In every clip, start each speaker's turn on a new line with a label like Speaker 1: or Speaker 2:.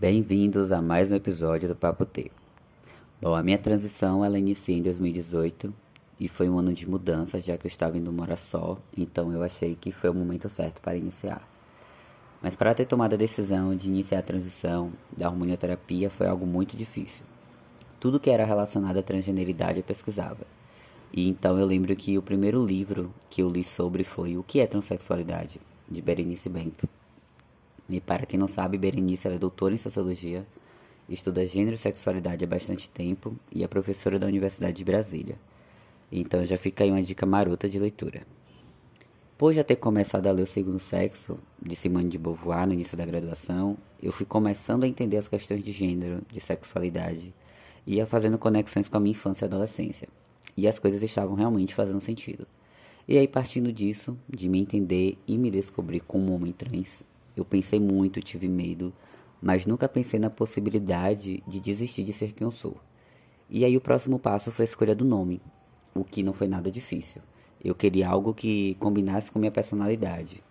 Speaker 1: Bem-vindos a mais um episódio do Papo T. Bom, a minha transição ela inicia em 2018 e foi um ano de mudança, já que eu estava indo morar só, então eu achei que foi o momento certo para iniciar. Mas para ter tomado a decisão de iniciar a transição da hormonioterapia foi algo muito difícil. Tudo que era relacionado à transgeneridade eu pesquisava. E então eu lembro que o primeiro livro que eu li sobre foi O que é transexualidade, de Berenice Bento. E para quem não sabe, Berenice é doutora em sociologia, estuda gênero e sexualidade há bastante tempo e é professora da Universidade de Brasília. Então já fica aí uma dica marota de leitura. Por já ter começado a ler O Segundo Sexo, de Simone de Beauvoir, no início da graduação, eu fui começando a entender as questões de gênero, de sexualidade, e ia fazendo conexões com a minha infância e adolescência. E as coisas estavam realmente fazendo sentido. E aí, partindo disso, de me entender e me descobrir como um homem trans, eu pensei muito, tive medo, mas nunca pensei na possibilidade de desistir de ser quem eu sou. E aí o próximo passo foi a escolha do nome, o que não foi nada difícil. Eu queria algo que combinasse com minha personalidade.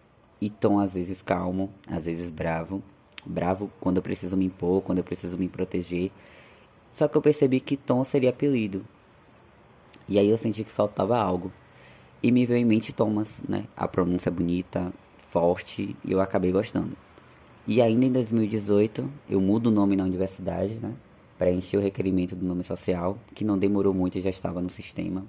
Speaker 1: E tom às vezes calmo, às vezes bravo. Bravo quando eu preciso me impor, quando eu preciso me proteger. Só que eu percebi que tom seria apelido. E aí eu senti que faltava algo. E me veio em mente Thomas, né? A pronúncia bonita, forte e eu acabei gostando. E ainda em 2018 eu mudo o nome na universidade, né? Preenchi o requerimento do nome social, que não demorou muito e já estava no sistema.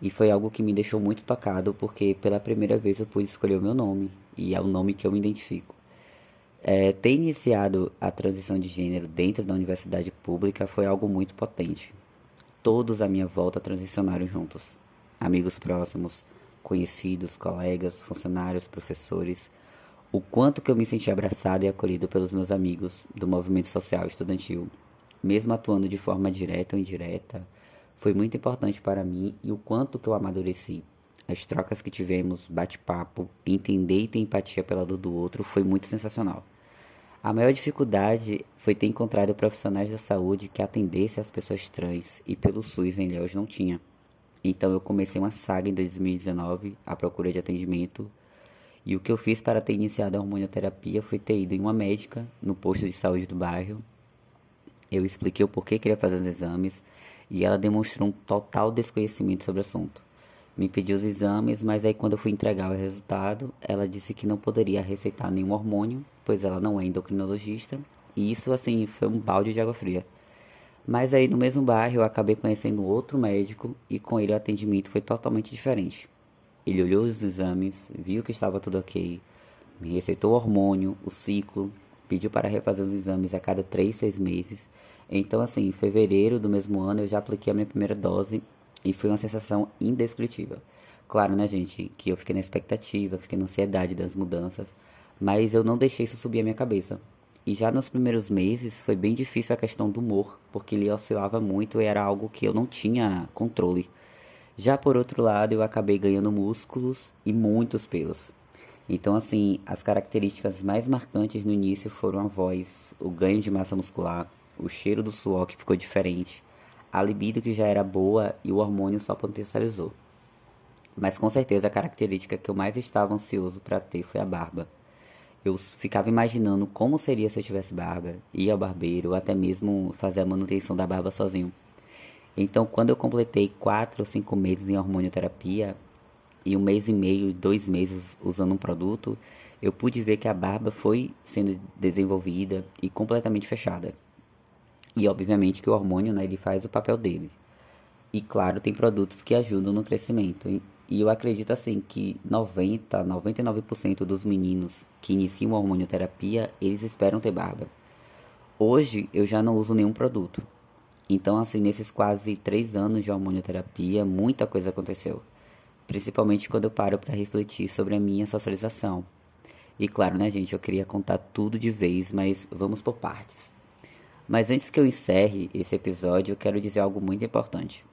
Speaker 1: E foi algo que me deixou muito tocado, porque pela primeira vez eu pude escolher o meu nome, e é o nome que eu me identifico. É, ter iniciado a transição de gênero dentro da universidade pública foi algo muito potente. Todos à minha volta transicionaram juntos. Amigos próximos, conhecidos, colegas, funcionários, professores, o quanto que eu me senti abraçado e acolhido pelos meus amigos do movimento social estudantil, mesmo atuando de forma direta ou indireta, foi muito importante para mim e o quanto que eu amadureci. As trocas que tivemos, bate-papo, entender e ter empatia pela dor do outro foi muito sensacional. A maior dificuldade foi ter encontrado profissionais da saúde que atendessem as pessoas trans e pelo SUS em Léus não tinha. Então eu comecei uma saga em 2019 à procura de atendimento. E o que eu fiz para ter iniciado a hormonioterapia foi ter ido em uma médica no posto de saúde do bairro. Eu expliquei o porquê queria fazer os exames e ela demonstrou um total desconhecimento sobre o assunto. Me pediu os exames, mas aí quando eu fui entregar o resultado, ela disse que não poderia receitar nenhum hormônio, pois ela não é endocrinologista. E isso assim foi um balde de água fria. Mas aí no mesmo bairro eu acabei conhecendo outro médico e com ele o atendimento foi totalmente diferente. Ele olhou os exames, viu que estava tudo ok, me receitou o hormônio, o ciclo, pediu para refazer os exames a cada 3, 6 meses. Então, assim, em fevereiro do mesmo ano eu já apliquei a minha primeira dose e foi uma sensação indescritível. Claro, né, gente, que eu fiquei na expectativa, fiquei na ansiedade das mudanças, mas eu não deixei isso subir a minha cabeça. E já nos primeiros meses foi bem difícil a questão do humor, porque ele oscilava muito e era algo que eu não tinha controle. Já por outro lado, eu acabei ganhando músculos e muitos pelos. Então, assim, as características mais marcantes no início foram a voz, o ganho de massa muscular, o cheiro do suor que ficou diferente, a libido que já era boa e o hormônio só potencializou. Mas com certeza a característica que eu mais estava ansioso para ter foi a barba. Eu ficava imaginando como seria se eu tivesse barba, ir ao barbeiro ou até mesmo fazer a manutenção da barba sozinho. Então, quando eu completei 4 ou 5 meses em hormonioterapia e um mês e meio, dois meses usando um produto, eu pude ver que a barba foi sendo desenvolvida e completamente fechada. E obviamente que o hormônio, né, ele faz o papel dele. E claro, tem produtos que ajudam no crescimento. E eu acredito assim que 90, 99% dos meninos que iniciam a hormonioterapia, eles esperam ter barba. Hoje eu já não uso nenhum produto. Então, assim, nesses quase três anos de hormonioterapia, muita coisa aconteceu. Principalmente quando eu paro para refletir sobre a minha socialização. E claro, né, gente, eu queria contar tudo de vez, mas vamos por partes. Mas antes que eu encerre esse episódio, eu quero dizer algo muito importante.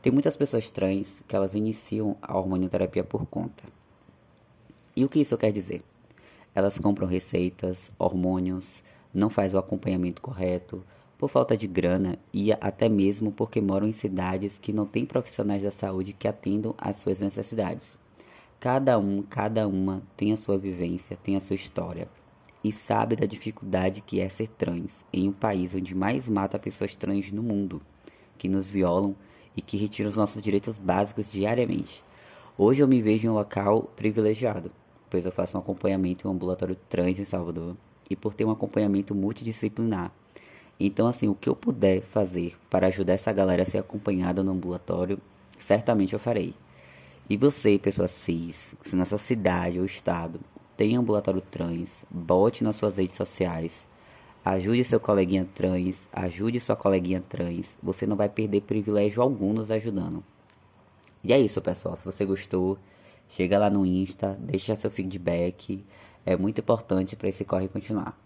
Speaker 1: Tem muitas pessoas trans que elas iniciam a hormonioterapia por conta. E o que isso quer dizer? Elas compram receitas, hormônios, não faz o acompanhamento correto, por falta de grana e até mesmo porque moram em cidades que não têm profissionais da saúde que atendam às suas necessidades. Cada um, cada uma tem a sua vivência, tem a sua história. e sabe da dificuldade que é ser trans em um país onde mais mata pessoas trans no mundo, que nos violam e que retiram os nossos direitos básicos diariamente. Hoje eu me vejo em um local privilegiado, pois eu faço um acompanhamento em um ambulatório trans em Salvador e por ter um acompanhamento multidisciplinar. Então, assim, o que eu puder fazer para ajudar essa galera a ser acompanhada no ambulatório, certamente eu farei. E você, pessoa cis, se na sua cidade ou estado tem ambulatório trans, bote nas suas redes sociais. Ajude seu coleguinha trans, ajude sua coleguinha trans. Você não vai perder privilégio algum nos ajudando. E é isso, pessoal. Se você gostou, chega lá no Insta, deixa seu feedback. É muito importante para esse corre continuar.